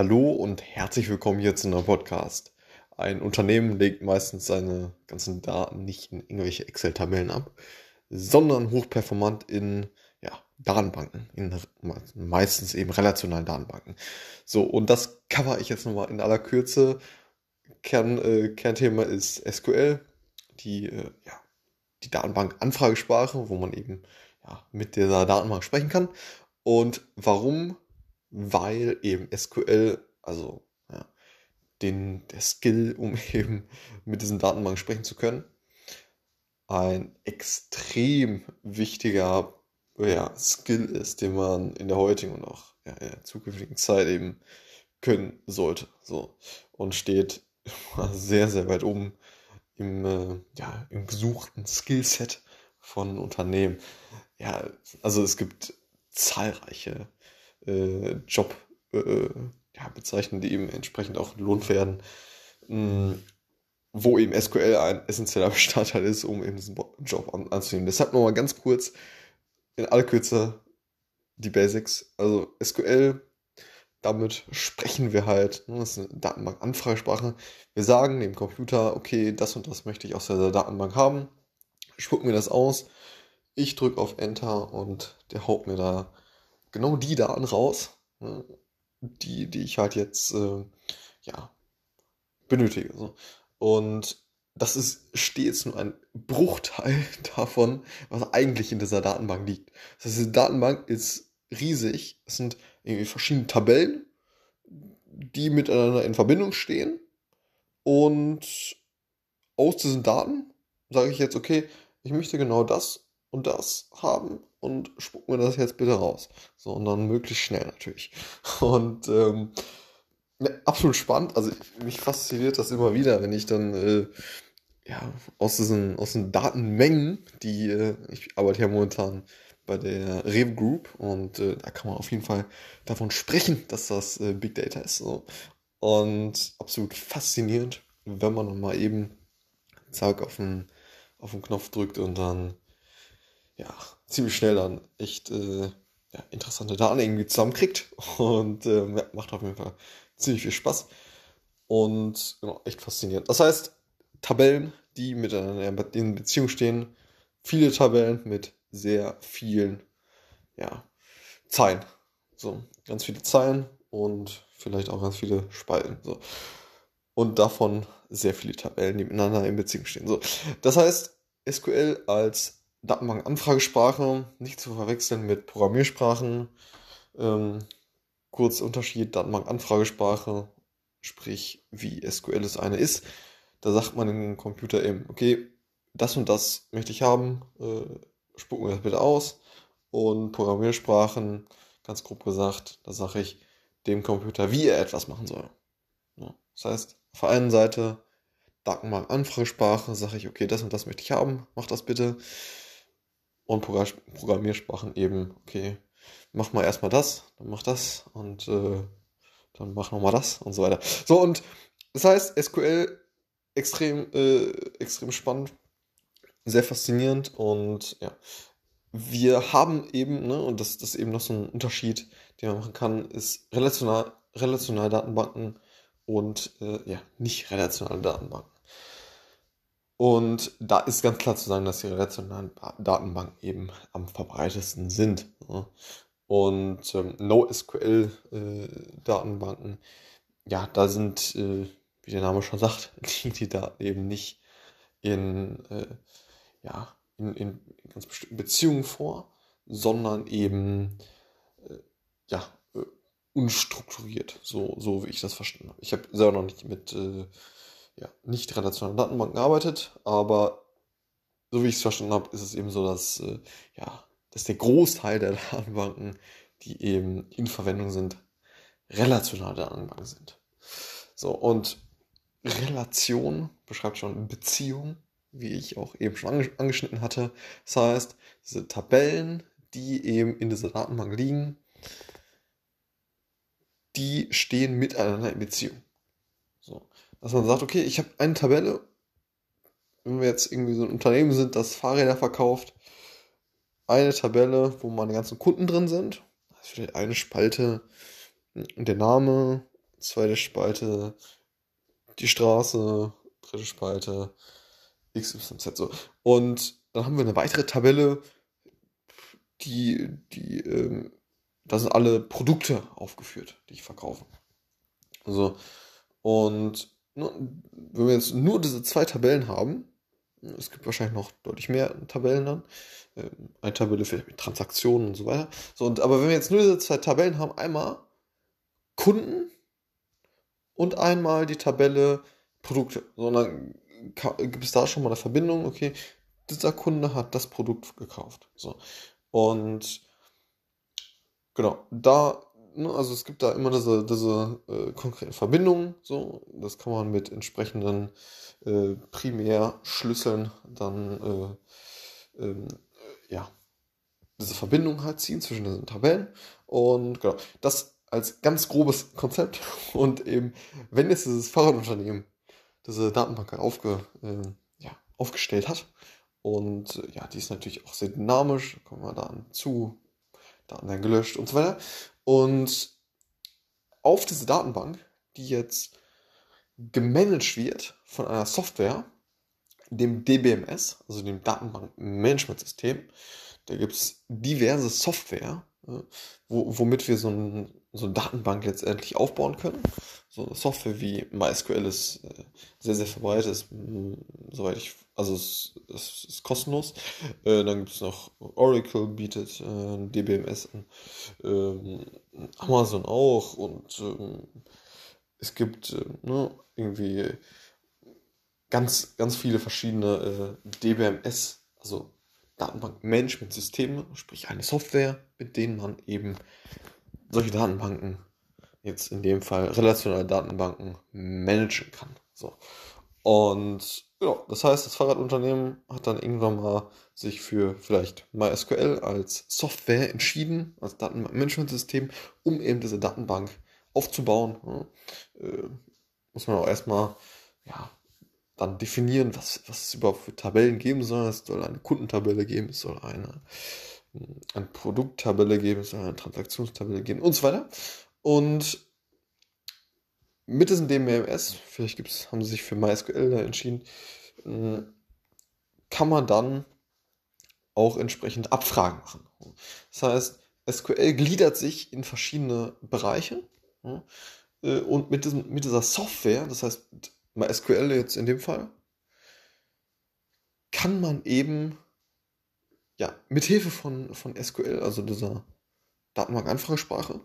Hallo und herzlich willkommen hier zu einem Podcast. Ein Unternehmen legt meistens seine ganzen Daten nicht in irgendwelche Excel-Tabellen ab, sondern hochperformant in ja, Datenbanken, in meistens eben relationalen Datenbanken. So, und das cover ich jetzt nochmal in aller Kürze. Kern, äh, Kernthema ist SQL, die, äh, ja, die Datenbank-Anfragesprache, wo man eben ja, mit dieser Datenbank sprechen kann. Und warum weil eben SQL, also ja, den, der Skill, um eben mit diesen Datenbanken sprechen zu können, ein extrem wichtiger ja, Skill ist, den man in der heutigen und auch ja, in der zukünftigen Zeit eben können sollte. So. Und steht sehr, sehr weit oben im, äh, ja, im gesuchten Skillset von Unternehmen. Ja, also es gibt zahlreiche äh, Job äh, ja, bezeichnen, die eben entsprechend auch entlohnt werden, mh, wo eben SQL ein essentieller Bestandteil ist, um eben diesen Job an, anzunehmen. Deshalb nochmal ganz kurz in aller Kürze die Basics. Also SQL, damit sprechen wir halt, ne, das ist eine Datenbank-Anfragesprache. Wir sagen dem Computer, okay, das und das möchte ich aus der Datenbank haben. Spucken mir das aus. Ich drücke auf Enter und der haut mir da genau die Daten raus, ne, die, die ich halt jetzt äh, ja, benötige. So. Und das ist stets nur ein Bruchteil davon, was eigentlich in dieser Datenbank liegt. Das heißt, diese Datenbank ist riesig. Es sind irgendwie verschiedene Tabellen, die miteinander in Verbindung stehen. Und aus diesen Daten sage ich jetzt, okay, ich möchte genau das und das haben und spuck mir das jetzt bitte raus. So, und dann möglichst schnell natürlich. Und ähm, ne, absolut spannend. Also mich fasziniert das immer wieder, wenn ich dann äh, ja, aus diesen, aus den Datenmengen, die äh, ich arbeite ja momentan bei der Rev Group und äh, da kann man auf jeden Fall davon sprechen, dass das äh, Big Data ist. So. Und absolut faszinierend, wenn man dann mal eben zack auf den, auf den Knopf drückt und dann ja, ziemlich schnell dann echt äh, ja, interessante Daten irgendwie zusammenkriegt. Und äh, macht auf jeden Fall ziemlich viel Spaß. Und genau, echt faszinierend. Das heißt, Tabellen, die miteinander in Beziehung stehen, viele Tabellen mit sehr vielen ja, Zeilen. So, ganz viele Zeilen und vielleicht auch ganz viele Spalten. So. Und davon sehr viele Tabellen, die miteinander in Beziehung stehen. So. Das heißt, SQL als Datenbank-Anfragesprache, nicht zu verwechseln mit Programmiersprachen. Ähm, kurz Unterschied, Datenbank-Anfragesprache, sprich wie SQL es eine ist. Da sagt man dem Computer eben, okay, das und das möchte ich haben, äh, spucken wir das bitte aus. Und Programmiersprachen, ganz grob gesagt, da sage ich dem Computer, wie er etwas machen soll. Ja, das heißt, auf der einen Seite Datenbank-Anfragesprache, sage ich, okay, das und das möchte ich haben, mach das bitte und Programmiersprachen eben, okay, mach mal erstmal das, dann mach das und äh, dann mach nochmal das und so weiter. So, und das heißt, SQL extrem, äh, extrem spannend, sehr faszinierend und ja, wir haben eben, ne, und das, das ist eben noch so ein Unterschied, den man machen kann, ist relational, relationale Datenbanken und äh, ja, nicht relationale Datenbanken. Und da ist ganz klar zu sagen, dass die relationalen Datenbanken eben am verbreitesten sind. Und ähm, NoSQL-Datenbanken, äh, ja, da sind, äh, wie der Name schon sagt, liegen die Daten eben nicht in, äh, ja, in, in, ganz bestimmten Beziehungen vor, sondern eben, äh, ja, äh, unstrukturiert, so, so wie ich das verstanden habe. Ich habe selber noch nicht mit äh, ja, nicht relationalen Datenbanken arbeitet, aber so wie ich es verstanden habe, ist es eben so, dass, äh, ja, dass der Großteil der Datenbanken, die eben in Verwendung sind, relationale Datenbanken sind. So, und Relation beschreibt schon Beziehung, wie ich auch eben schon angeschnitten hatte. Das heißt, diese Tabellen, die eben in dieser Datenbank liegen, die stehen miteinander in Beziehung. So dass man sagt, okay, ich habe eine Tabelle, wenn wir jetzt irgendwie so ein Unternehmen sind, das Fahrräder verkauft, eine Tabelle, wo meine ganzen Kunden drin sind, vielleicht eine Spalte, der Name, zweite Spalte die Straße, dritte Spalte XYZ so. Und dann haben wir eine weitere Tabelle, die, die, ähm, da sind alle Produkte aufgeführt, die ich verkaufe. Also, und ne, wenn wir jetzt nur diese zwei Tabellen haben, es gibt wahrscheinlich noch deutlich mehr Tabellen dann, ähm, eine Tabelle für Transaktionen und so weiter. So, und, aber wenn wir jetzt nur diese zwei Tabellen haben, einmal Kunden und einmal die Tabelle Produkte. So, dann gibt es da schon mal eine Verbindung, okay, dieser Kunde hat das Produkt gekauft. So. Und genau, da, ne, also es gibt da immer diese, diese äh, konkreten Verbindungen, so, das kann man mit entsprechenden äh, Primärschlüsseln dann äh, ähm, ja, diese Verbindung halt ziehen zwischen diesen Tabellen. Und genau, das als ganz grobes Konzept. Und eben, wenn jetzt dieses Fahrradunternehmen diese Datenbank aufge, äh, ja, aufgestellt hat, und äh, ja, die ist natürlich auch sehr dynamisch, da kommen wir da zu, Daten werden gelöscht und so weiter. Und auf diese Datenbank, die jetzt gemanagt wird von einer Software, dem DBMS, also dem Datenbankmanagementsystem, da gibt es diverse Software, wo, womit wir so, ein, so eine Datenbank letztendlich aufbauen können. So Software wie MySQL ist äh, sehr, sehr verbreitet, ist, soweit ich, also es, es ist kostenlos. Äh, dann gibt es noch Oracle bietet äh, DBMS an, ähm, Amazon auch und ähm, es gibt ne, irgendwie ganz, ganz viele verschiedene DBMS, also Datenbankmanagementsysteme, sprich eine Software, mit denen man eben solche Datenbanken, jetzt in dem Fall relationale Datenbanken, managen kann. So. Und ja, das heißt, das Fahrradunternehmen hat dann irgendwann mal sich für vielleicht MySQL als Software entschieden, als Datenbankmanagementsystem, um eben diese Datenbank aufzubauen. Äh, muss man auch erstmal ja, dann definieren, was, was es überhaupt für Tabellen geben soll. Es soll eine Kundentabelle geben, es soll eine, eine Produkttabelle geben, es soll eine Transaktionstabelle geben und so weiter. Und mit diesem DMS, vielleicht gibt's, haben sie sich für MySQL entschieden, hm, kann man dann auch entsprechend Abfragen machen. Das heißt, SQL gliedert sich in verschiedene Bereiche äh, und mit, diesem, mit dieser Software, das heißt MySQL jetzt in dem Fall, kann man eben ja, mit Hilfe von, von SQL, also dieser Datenbank-Anfragesprache,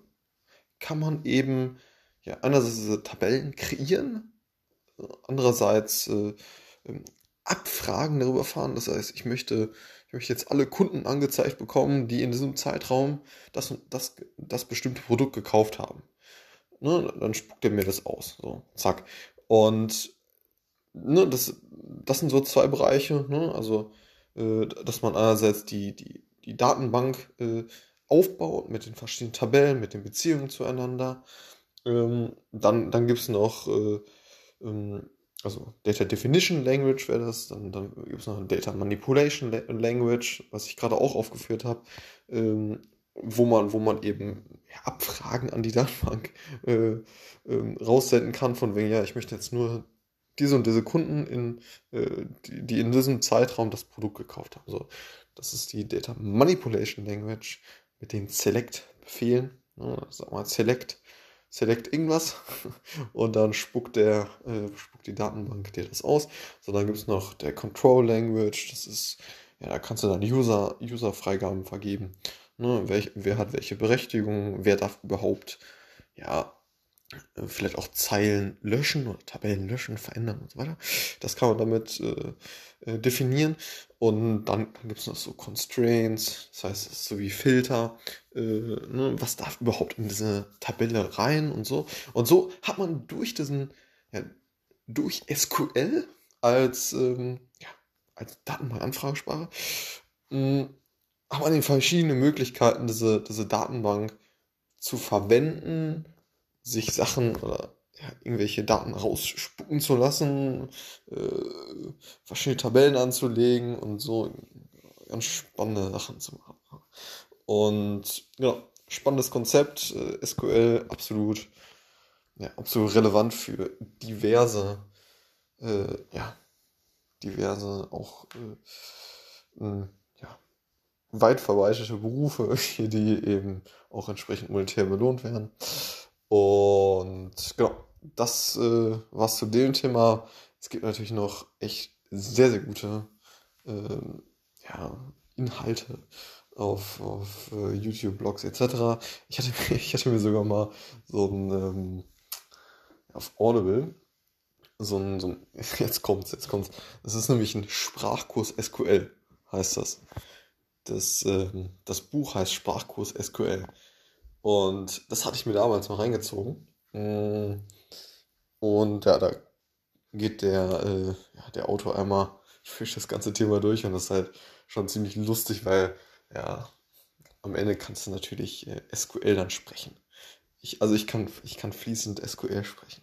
kann man eben ja, einerseits diese Tabellen kreieren, andererseits äh, ähm, Abfragen darüber fahren. Das heißt, ich möchte, ich möchte jetzt alle Kunden angezeigt bekommen, die in diesem Zeitraum das, das, das bestimmte Produkt gekauft haben. Ne, dann spuckt er mir das aus. So, zack. Und ne, das, das sind so zwei Bereiche. Ne? Also, äh, dass man einerseits die, die, die Datenbank äh, aufbaut mit den verschiedenen Tabellen, mit den Beziehungen zueinander. Ähm, dann dann gibt es noch, äh, ähm, also Data Definition Language wäre das, dann, dann gibt es noch Data Manipulation Language, was ich gerade auch aufgeführt habe. Ähm, wo man, wo man eben Abfragen an die Datenbank äh, ähm, raussenden kann, von wegen, ja, ich möchte jetzt nur diese und diese Kunden, in, äh, die, die, in diesem Zeitraum das Produkt gekauft haben. So, das ist die Data Manipulation Language mit den Select-Befehlen. Ne, sag mal, Select, Select irgendwas und dann spuckt der, äh, spuckt die Datenbank dir das aus. So, dann gibt es noch der Control Language, das ist, ja, da kannst du dann User, User-Freigaben vergeben. Ne, wer, wer hat welche Berechtigung, wer darf überhaupt, ja, vielleicht auch Zeilen löschen oder Tabellen löschen, verändern und so weiter. Das kann man damit äh, äh definieren. Und dann, dann gibt es noch so Constraints, das heißt, so wie Filter, äh, ne, was darf überhaupt in diese Tabelle rein und so. Und so hat man durch diesen, ja, durch SQL als, ähm, ja, als Datenbank-Anfragesprache, hm, hat man verschiedene Möglichkeiten, diese, diese Datenbank zu verwenden, sich Sachen oder ja, irgendwelche Daten rausspucken zu lassen, äh, verschiedene Tabellen anzulegen und so ganz spannende Sachen zu machen. Und ja, spannendes Konzept, äh, SQL absolut ja, absolut relevant für diverse, äh, ja, diverse auch äh, ja, weit verbreitete Berufe, die eben auch entsprechend monetär belohnt werden. Und genau, das äh, was zu dem Thema. Es gibt natürlich noch echt sehr, sehr gute äh, ja, Inhalte auf, auf uh, YouTube, Blogs etc. Ich hatte, ich hatte mir sogar mal so ein ähm, auf Audible so ein, so ein jetzt kommt's, jetzt kommt's. Das ist nämlich ein Sprachkurs SQL, heißt das. Das, ähm, das Buch heißt Sprachkurs SQL. Und das hatte ich mir damals mal reingezogen. Mm. Und ja, da geht der, äh, ja, der Autor einmal durch das ganze Thema durch und das ist halt schon ziemlich lustig, weil ja, am Ende kannst du natürlich äh, SQL dann sprechen. Ich, also ich kann, ich kann fließend SQL sprechen.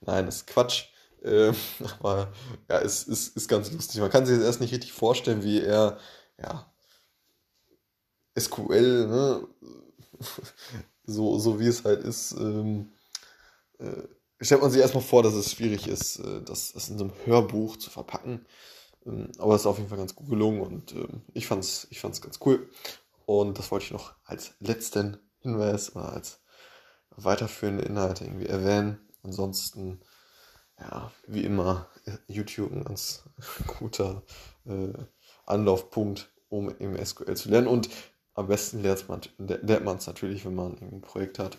Nein, das ist Quatsch. Ähm, aber ja, es ist, ist ganz lustig. Man kann sich jetzt erst nicht richtig vorstellen, wie er, ja, SQL, ne, so, so wie es halt ist, ähm, äh, stellt man sich erstmal vor, dass es schwierig ist, äh, das, das in so einem Hörbuch zu verpacken. Ähm, aber es ist auf jeden Fall ganz gut gelungen und ähm, ich fand es ich fand's ganz cool. Und das wollte ich noch als letzten Hinweis oder als weiterführende Inhalte irgendwie erwähnen. Ansonsten, ja, wie immer, YouTube ein ganz guter äh, Anlaufpunkt, um im SQL zu lernen. Und am besten lernt man es natürlich, wenn man ein Projekt hat,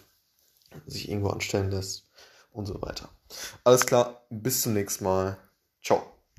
sich irgendwo anstellen lässt und so weiter. Alles klar, bis zum nächsten Mal. Ciao.